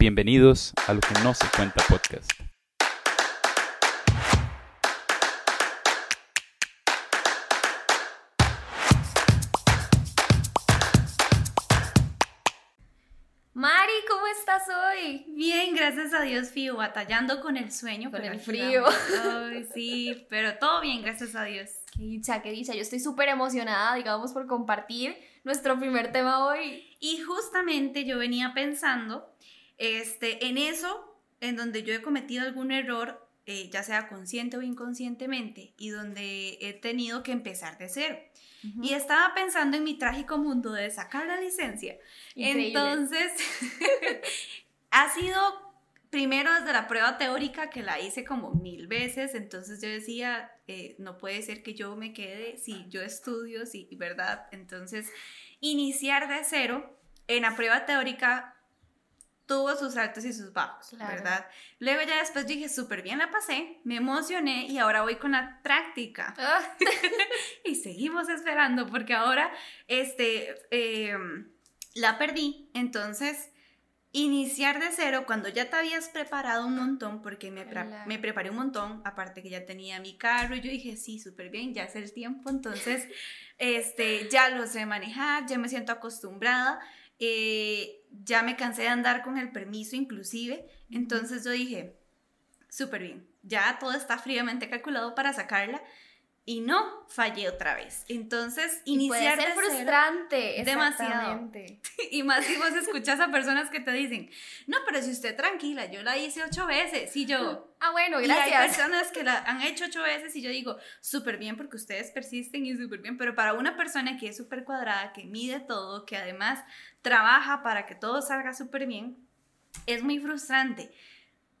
Bienvenidos a Lo que no se cuenta podcast. Mari, ¿cómo estás hoy? Bien, gracias a Dios, Fío, batallando con el sueño, Con pero el frío. Ay, sí, pero todo bien, gracias a Dios. Qué dicha, qué dicha. Yo estoy súper emocionada, digamos, por compartir nuestro primer tema hoy. Y justamente yo venía pensando este, en eso, en donde yo he cometido algún error, eh, ya sea consciente o inconscientemente, y donde he tenido que empezar de cero. Y estaba pensando en mi trágico mundo de sacar la licencia. Increíble. Entonces, ha sido primero desde la prueba teórica que la hice como mil veces, entonces yo decía, eh, no puede ser que yo me quede si yo estudio, si, ¿verdad? Entonces, iniciar de cero en la prueba teórica tuvo sus altos y sus bajos, Claro. ¿verdad? Luego ya después dije, súper bien la pasé, me emocioné y ahora voy con la práctica Ah, y seguimos esperando porque ahora este eh, la perdí. Entonces iniciar de cero cuando ya te habías preparado un montón porque me, pre- me preparé un montón aparte que ya tenía mi carro y yo dije sí súper bien ya es el tiempo entonces este ya lo sé manejar ya me siento acostumbrada eh, ya me cansé de andar con el permiso inclusive entonces yo dije súper bien ya todo está fríamente calculado para sacarla y no fallé otra vez. Entonces, iniciar cero- frustrante. Demasiado. y más si vos escuchas a personas que te dicen, no, pero si usted tranquila, yo la hice ocho veces. Y yo, Ah, bueno, y hay gracias. personas que la han hecho ocho veces y yo digo, súper bien porque ustedes persisten y súper bien, pero para una persona que es súper cuadrada, que mide todo, que además trabaja para que todo salga súper bien, es muy frustrante.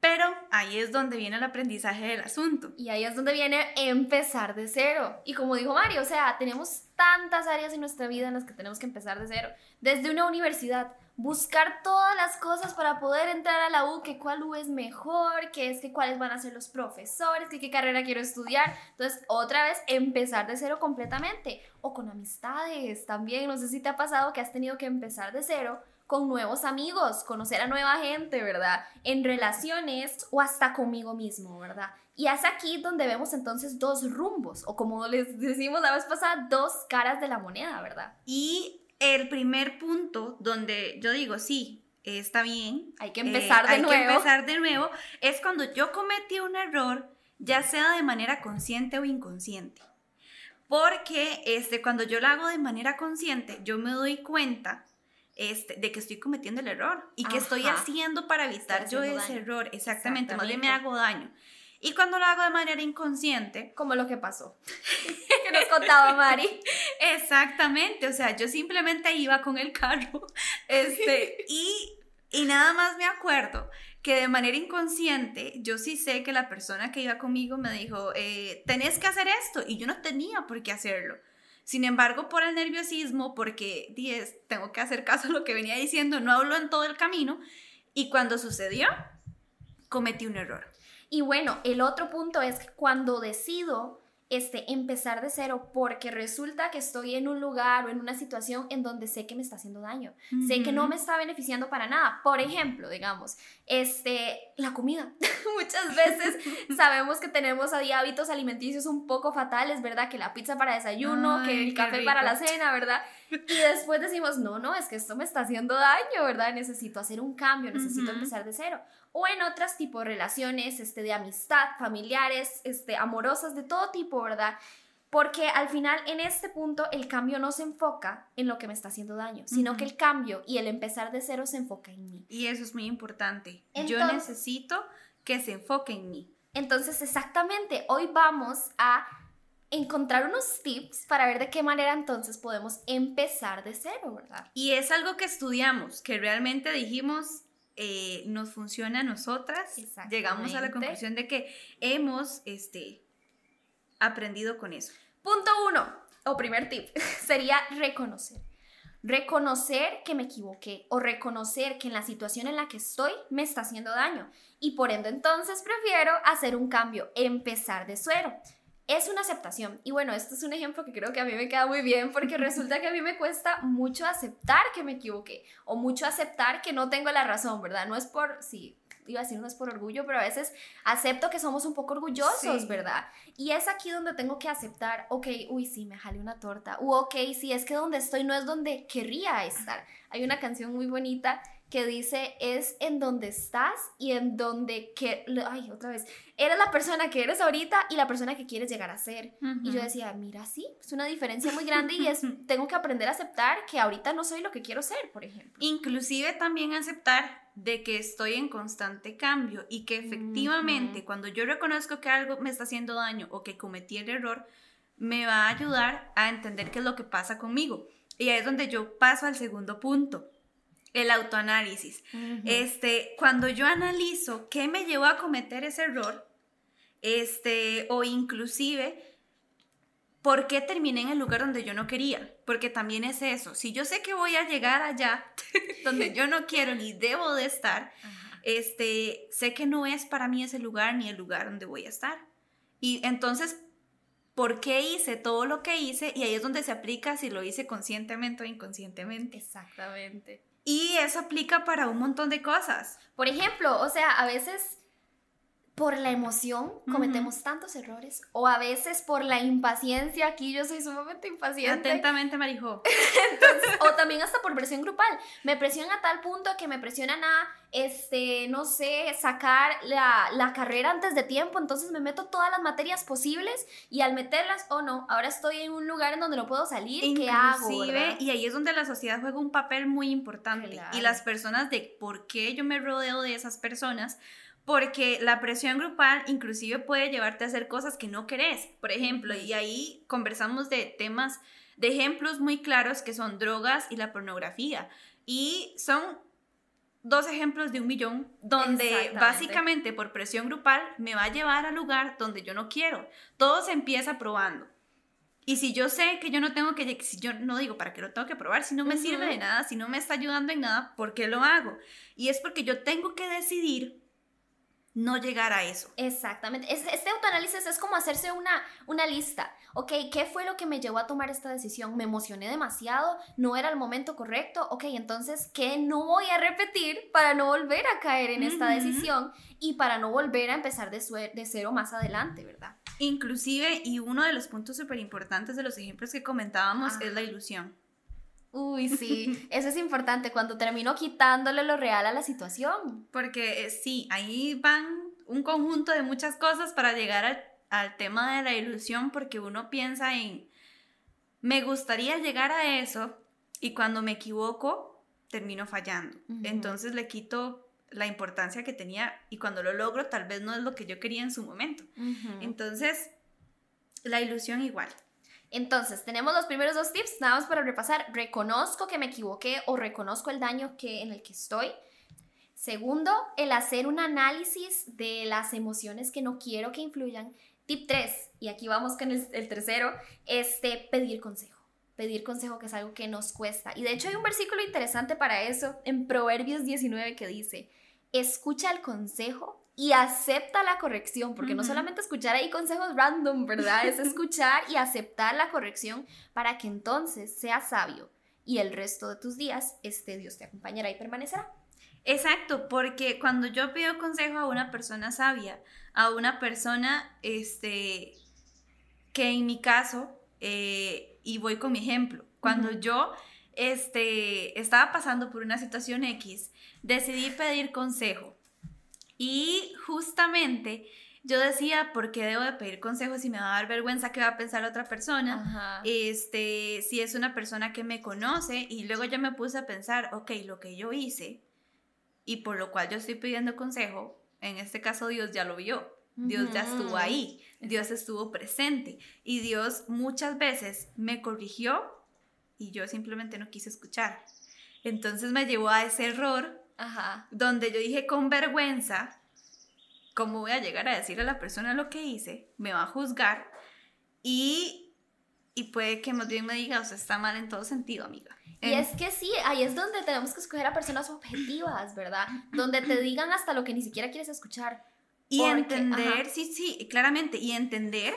Pero ahí es donde viene el aprendizaje del asunto. Y ahí es donde viene empezar de cero. Y como dijo Mario, o sea, tenemos tantas áreas en nuestra vida en las que tenemos que empezar de cero. Desde una universidad, buscar todas las cosas para poder entrar a la U, que cuál U es mejor, que es que cuáles van a ser los profesores, que qué carrera quiero estudiar. Entonces, otra vez, empezar de cero completamente. O con amistades también. No sé si te ha pasado que has tenido que empezar de cero con nuevos amigos, conocer a nueva gente, ¿verdad? En relaciones o hasta conmigo mismo, ¿verdad? Y es aquí donde vemos entonces dos rumbos, o como les decimos la vez pasada, dos caras de la moneda, ¿verdad? Y el primer punto donde yo digo, sí, está bien. Hay que empezar eh, de hay nuevo. que empezar de nuevo. Es cuando yo cometí un error, ya sea de manera consciente o inconsciente. Porque este, cuando yo lo hago de manera consciente, yo me doy cuenta este, de que estoy cometiendo el error y que estoy haciendo para evitar yo ese daño. error. Exactamente, más bien me hago daño. Y cuando lo hago de manera inconsciente, Como lo que pasó, que nos contaba Mari. Exactamente, o sea, yo simplemente iba con el carro, este, y, y nada más me acuerdo que de manera inconsciente, yo sí sé que la persona que iba conmigo me dijo, eh, tenés que hacer esto, y yo no tenía por qué hacerlo. Sin embargo, por el nerviosismo, porque diez, tengo que hacer caso a lo que venía diciendo, no hablo en todo el camino, y cuando sucedió, cometí un error. Y bueno, el otro punto es que cuando decido este, empezar de cero porque resulta que estoy en un lugar o en una situación en donde sé que me está haciendo daño, sé que no me está beneficiando para nada. Por ejemplo, digamos, este, la comida. Muchas veces sabemos que tenemos ahí hábitos alimenticios un poco fatales, ¿verdad? Que la pizza para desayuno, que Ay, el qué café para la cena, ¿verdad? Y después decimos, no, no, es que esto me está haciendo daño, ¿verdad? Necesito hacer un cambio, necesito empezar de cero. O en otras tipo de relaciones, este, de amistad, familiares, este, amorosas, de todo tipo, ¿verdad? Porque al final, en este punto, el cambio no se enfoca en lo que me está haciendo daño, sino Ujú. que el cambio y el empezar de cero se enfoca en mí. Y eso es muy importante. yo Entonces- necesito que se enfoque en mí. Entonces, exactamente, hoy vamos a encontrar unos tips para ver de qué manera entonces podemos empezar de cero, ¿verdad? Y es algo que estudiamos, que realmente dijimos, eh, nos funciona a nosotras. Llegamos a la conclusión de que hemos este, aprendido con eso. Punto uno, o primer tip, sería reconocer. Reconocer que me equivoqué o reconocer que en la situación en la que estoy me está haciendo daño y por ende entonces prefiero hacer un cambio, empezar de cero. Es una aceptación. Y bueno, esto es un ejemplo que creo que a mí me queda muy bien porque resulta que a mí me cuesta mucho aceptar que me equivoqué o mucho aceptar que no tengo la razón, ¿verdad? No es por, sí, iba a decir no es por orgullo, pero a veces acepto que somos un poco orgullosos, ¿verdad? Y es aquí donde tengo que aceptar, ok, uy, sí, me jalé una torta, u ok, sí, es que donde estoy no es donde querría estar. Hay una canción muy bonita que dice es en donde estás y en donde que ay otra vez. Eres la persona que eres ahorita y la persona que quieres llegar a ser y yo decía mira sí es una diferencia muy grande y es tengo que aprender a aceptar que ahorita no soy lo que quiero ser por ejemplo. Inclusive también aceptar de que estoy en constante cambio y que efectivamente cuando yo reconozco que algo me está haciendo daño o que cometí el error me va a ayudar a entender qué es lo que pasa conmigo. Y ahí es donde yo paso al segundo punto el autoanálisis. Este, cuando yo analizo qué me llevó a cometer ese error, este, o inclusive por qué terminé en el lugar donde yo no quería, porque también es eso. Si yo sé que voy a llegar allá donde yo no quiero ni debo de estar, este, sé que no es para mí ese lugar ni el lugar donde voy a estar. Y entonces, ¿por qué hice todo lo que hice? Y ahí es donde se aplica si lo hice conscientemente o inconscientemente. Exactamente. Y eso aplica para un montón de cosas. Por ejemplo, o sea, a veces por la emoción cometemos tantos errores o a veces por la impaciencia, aquí yo soy sumamente impaciente. Atentamente, Marijo. o también hasta por presión grupal. Me presionan a tal punto que me presionan a, este, no sé, sacar la, la carrera antes de tiempo, entonces me meto todas las materias posibles y al meterlas, oh no, ahora estoy en un lugar en donde no puedo salir, ¿qué hago? Y ahí es donde la sociedad juega un papel muy importante. Y las personas de por qué yo me rodeo de esas personas porque la presión grupal inclusive puede llevarte a hacer cosas que no querés, por ejemplo, y ahí conversamos de temas, de ejemplos muy claros que son drogas y la pornografía, y son dos ejemplos de un millón donde básicamente por presión grupal me va a llevar al lugar donde yo no quiero. Todo se empieza probando. Y si yo sé que yo no tengo que, si yo no digo para qué lo tengo que probar, si no me sirve de nada, si no me está ayudando en nada, ¿por qué lo hago? Y es porque yo tengo que decidir no llegar a eso. Exactamente. Este autoanálisis es como hacerse una, una lista. Ok, ¿qué fue lo que me llevó a tomar esta decisión? ¿Me emocioné demasiado? ¿No era el momento correcto? Ok, entonces, ¿qué no voy a repetir para no volver a caer en esta decisión y para no volver a empezar de, de cero más adelante, verdad? Inclusive, y uno de los puntos súper importantes de los ejemplos que comentábamos es la ilusión. Uy, sí, eso es importante cuando termino quitándole lo real a la situación. Porque eh, sí, ahí van un conjunto de muchas cosas para llegar al, tema de la ilusión, porque uno piensa en, me gustaría llegar a eso y cuando me equivoco, termino fallando. Entonces le quito la importancia que tenía y cuando lo logro tal vez no es lo que yo quería en su momento. Entonces, la ilusión igual. Entonces, tenemos los primeros dos tips, nada más para repasar. Reconozco que me equivoqué o reconozco el daño que, en el que estoy. Segundo, el hacer un análisis de las emociones que no quiero que influyan. Tip 3, y aquí vamos con el, el tercero, este, pedir consejo. Pedir consejo que es algo que nos cuesta. Y de hecho hay un versículo interesante para eso en Proverbios 19 que dice, escucha el consejo y acepta la corrección, porque no solamente escuchar ahí consejos random, ¿verdad? Es escuchar y aceptar la corrección para que entonces seas sabio y el resto de tus días este Dios te acompañará y permanecerá. Exacto, porque cuando yo pido consejo a una persona sabia, a una persona, este, que en mi caso, eh, y voy con mi ejemplo, cuando yo este, estaba pasando por una situación X, decidí pedir consejo y justamente yo decía, ¿por qué debo de pedir consejos si me va a dar vergüenza qué va a pensar otra persona? Este, si es una persona que me conoce y luego yo me puse a pensar, ok, lo que yo hice y por lo cual yo estoy pidiendo consejo, en este caso Dios ya lo vio. Dios ya estuvo ahí, Dios estuvo presente y Dios muchas veces me corrigió y yo simplemente no quise escuchar. Entonces me llevó a ese error donde yo dije con vergüenza, ¿cómo voy a llegar a decir a la persona lo que hice? Me va a juzgar y, y puede que más bien me diga, o sea, está mal en todo sentido, amiga. Y es que sí, ahí es donde tenemos que escoger a personas objetivas, ¿verdad? Donde te digan hasta lo que ni siquiera quieres escuchar. Y entender, sí, sí, claramente, y entender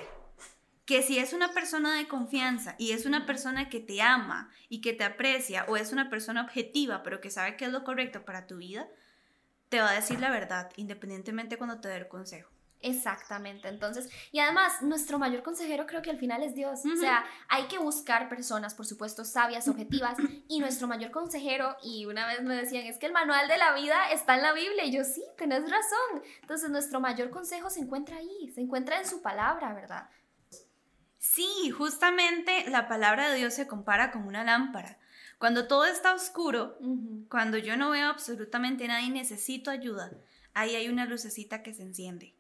que si es una persona de confianza y es una persona que te ama y que te aprecia o es una persona objetiva pero que sabe qué es lo correcto para tu vida, te va a decir la verdad independientemente cuando te dé el consejo. Exactamente, entonces, y además nuestro mayor consejero creo que al final es Dios, o sea, hay que buscar personas, por supuesto, sabias, objetivas, y nuestro mayor consejero, y una vez me decían, es que el manual de la vida está en la Biblia, y yo sí, tenés razón, entonces nuestro mayor consejo se encuentra ahí, se encuentra en su palabra, ¿verdad? Sí, justamente la palabra de Dios se compara con una lámpara. Cuando todo está oscuro, cuando yo no veo absolutamente nada y necesito ayuda, ahí hay una lucecita que se enciende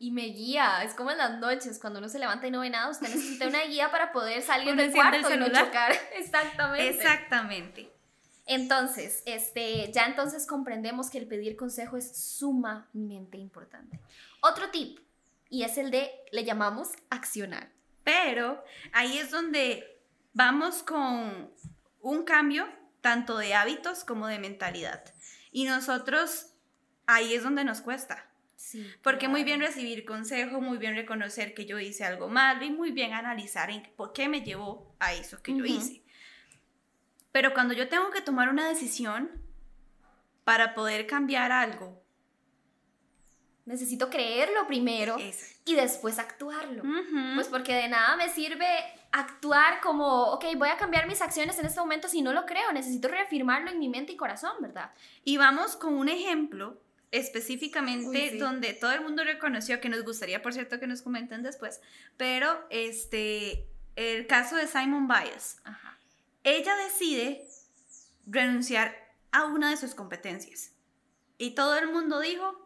y me guía. Es como en las noches, cuando uno se levanta y no ve nada, usted necesita una guía para poder salir del cuarto y no chocar. Exactamente. Exactamente. Entonces, este, ya entonces comprendemos que el pedir consejo es sumamente importante. Otro tip, y es el de, le llamamos accionar. Pero ahí es donde vamos con un cambio tanto de hábitos como de mentalidad. Y nosotros, ahí es donde nos cuesta porque muy bien recibir consejo, muy bien reconocer que yo hice algo malo y muy bien analizar en por qué me llevó a eso que yo hice. Pero cuando yo tengo que tomar una decisión para poder cambiar algo, necesito creerlo primero y después actuarlo. Pues porque de nada me sirve actuar como, ok, voy a cambiar mis acciones en este momento si no lo creo, necesito reafirmarlo en mi mente y corazón, ¿verdad? Y vamos con un ejemplo específicamente donde todo el mundo reconoció que nos gustaría, por cierto, que nos comenten después, pero este, el caso de Simon Biles. Ella decide renunciar a una de sus competencias. Y todo el mundo dijo,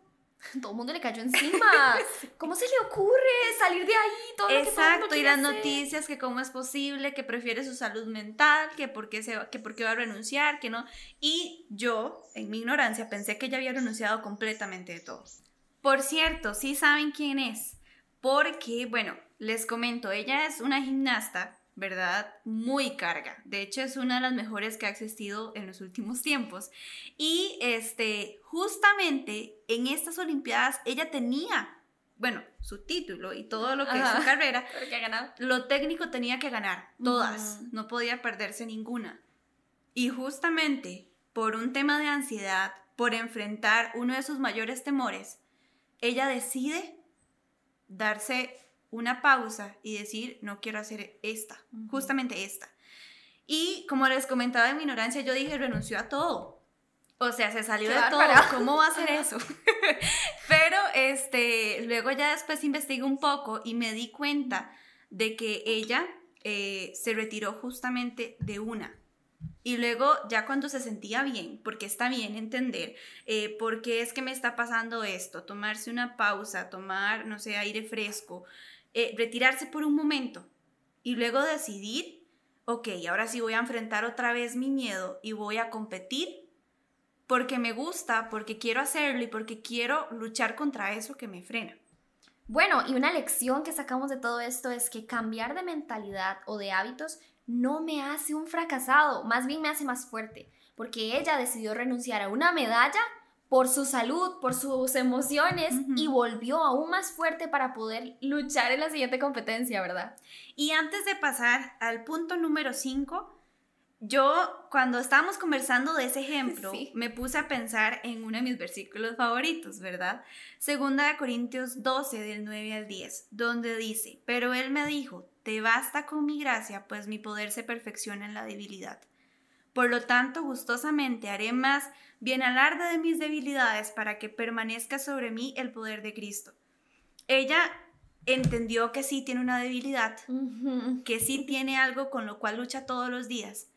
todo el mundo le cayó encima. ¿Cómo se le ocurre salir de ahí? Todo Exacto, y las noticias que cómo es posible, que prefiere su salud mental, que por qué, se, que por qué va a renunciar, que no. Y yo, en mi ignorancia, pensé que ella había renunciado completamente de todo. Por cierto, sí saben quién es, porque, bueno, les comento, ella es una gimnasta ¿verdad? Muy carga. De hecho, es una de las mejores que ha existido en los últimos tiempos. Y este, justamente en estas Olimpiadas ella tenía, bueno, su título y todo lo que es su carrera. Lo técnico tenía que ganar, todas. No podía perderse ninguna. Y justamente por un tema de ansiedad, por enfrentar uno de sus mayores temores, ella decide darse una pausa y decir, no quiero hacer esta, justamente esta. Y como les comentaba en mi ignorancia, yo dije, renunció a todo. O sea, se salió de todo. ¿Cómo va a hacer eso? Pero este, luego ya después investigué un poco y me di cuenta de que ella eh, se retiró justamente de una. Y luego ya cuando se sentía bien, porque está bien entender eh, por qué es que me está pasando esto, tomarse una pausa, tomar, no sé, aire fresco, eh, retirarse por un momento y luego decidir, ok, ahora sí voy a enfrentar otra vez mi miedo y voy a competir porque me gusta, porque quiero hacerlo y porque quiero luchar contra eso que me frena. Bueno, y una lección que sacamos de todo esto es que cambiar de mentalidad o de hábitos no me hace un fracasado, más bien me hace más fuerte, porque ella decidió renunciar a una medalla por su salud, por sus emociones y volvió aún más fuerte para poder luchar en la siguiente competencia, ¿verdad? Y antes de pasar al punto número 5, yo cuando estábamos conversando de ese ejemplo, me puse a pensar en uno de mis versículos favoritos, ¿verdad? Segunda de Corintios 12 del 9 al 10, donde dice, pero él me dijo, te basta con mi gracia, pues mi poder se perfecciona en la debilidad. Por lo tanto, gustosamente haré más bien alarde de mis debilidades para que permanezca sobre mí el poder de Cristo. Ella entendió que sí tiene una debilidad, que sí tiene algo con lo cual lucha todos los días.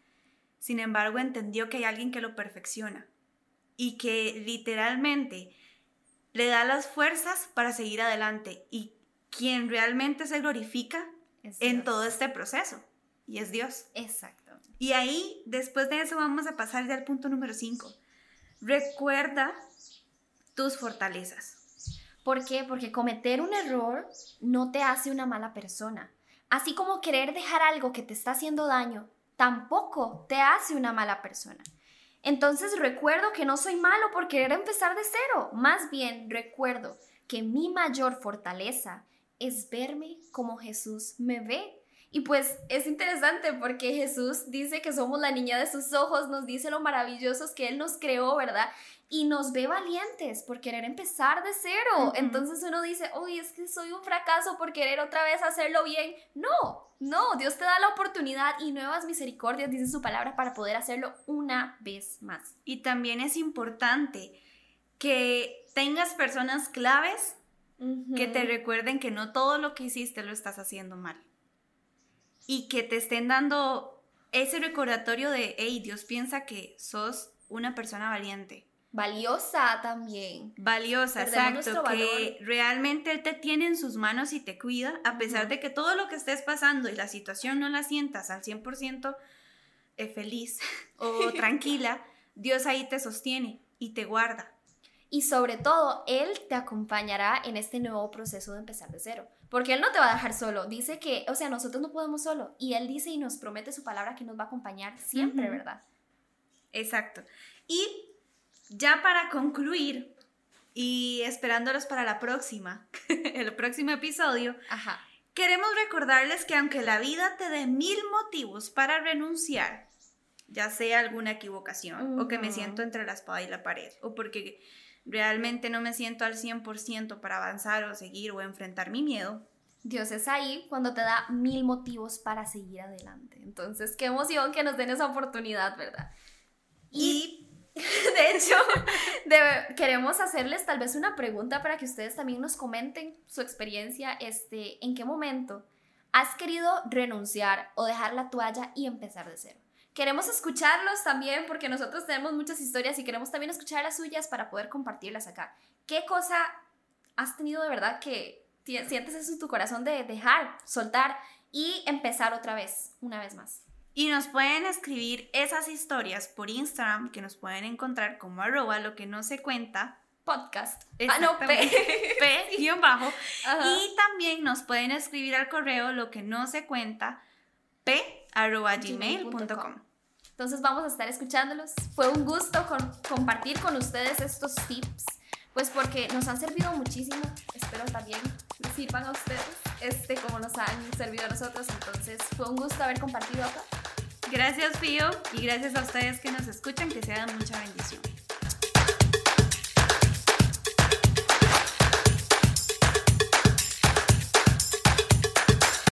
Sin embargo, entendió que hay alguien que lo perfecciona y que literalmente le da las fuerzas para seguir adelante y quien realmente se glorifica en todo este proceso y es Dios. Exacto. Y ahí, después de eso, vamos a pasar ya al punto número 5. Recuerda tus fortalezas. ¿Por qué? Porque cometer un error no te hace una mala persona. Así como querer dejar algo que te está haciendo daño, tampoco te hace una mala persona. Entonces recuerdo que no soy malo por querer empezar de cero. Más bien recuerdo que mi mayor fortaleza es verme como Jesús me ve. Y pues es interesante porque Jesús dice que somos la niña de sus ojos, nos dice lo maravillosos que Él nos creó, ¿verdad? Y nos ve valientes por querer empezar de cero. Entonces uno dice, uy, es que soy un fracaso por querer otra vez hacerlo bien. No, no, Dios te da la oportunidad y nuevas misericordias, dice su palabra, para poder hacerlo una vez más. Y también es importante que tengas personas claves que te recuerden que no todo lo que hiciste lo estás haciendo mal. Y que te estén dando ese recordatorio de, hey, Dios piensa que sos una persona valiente. Valiosa también. Valiosa, exacto. Que realmente Él te tiene en sus manos y te cuida, a pesar de que todo lo que estés pasando y la situación no la sientas al 100% eh, feliz o tranquila, Dios ahí te sostiene y te guarda. Y sobre todo, Él te acompañará en este nuevo proceso de empezar de cero. Porque Él no te va a dejar solo. Dice que, o sea, nosotros no podemos solo. Y Él dice y nos promete su palabra que nos va a acompañar siempre, ¿verdad? Exacto. Y ya para concluir, y esperándolos para la próxima, el próximo episodio, queremos recordarles que aunque la vida te dé mil motivos para renunciar, ya sea alguna equivocación, o que me siento entre la espada y la pared, o porque realmente no me siento al 100% para avanzar o seguir o enfrentar mi miedo. Dios es ahí cuando te da mil motivos para seguir adelante. Entonces, qué emoción que nos den esa oportunidad, ¿verdad? Y, de hecho, queremos hacerles tal vez una pregunta para que ustedes también nos comenten su experiencia, este, en qué momento has querido renunciar o dejar la toalla y empezar de cero. Queremos escucharlos también porque nosotros tenemos muchas historias y queremos también escuchar las suyas para poder compartirlas acá. ¿Qué cosa has tenido de verdad que sientes eso en tu corazón de dejar, soltar y empezar otra vez, una vez más? Y nos pueden escribir esas historias por Instagram que nos pueden encontrar como arroba lo que no se cuenta podcast. Ah, no, P. P, bajo. Y también nos pueden escribir al correo lo que no se cuenta p arroba gmail.com. Entonces vamos a estar escuchándolos. Fue un gusto compartir con ustedes estos tips, pues porque nos han servido muchísimo. Espero también les sirvan a ustedes, este, como nos han servido a nosotros. Entonces fue un gusto haber compartido acá. Gracias, Pío, y gracias a ustedes que nos escuchan, que sean mucha bendición.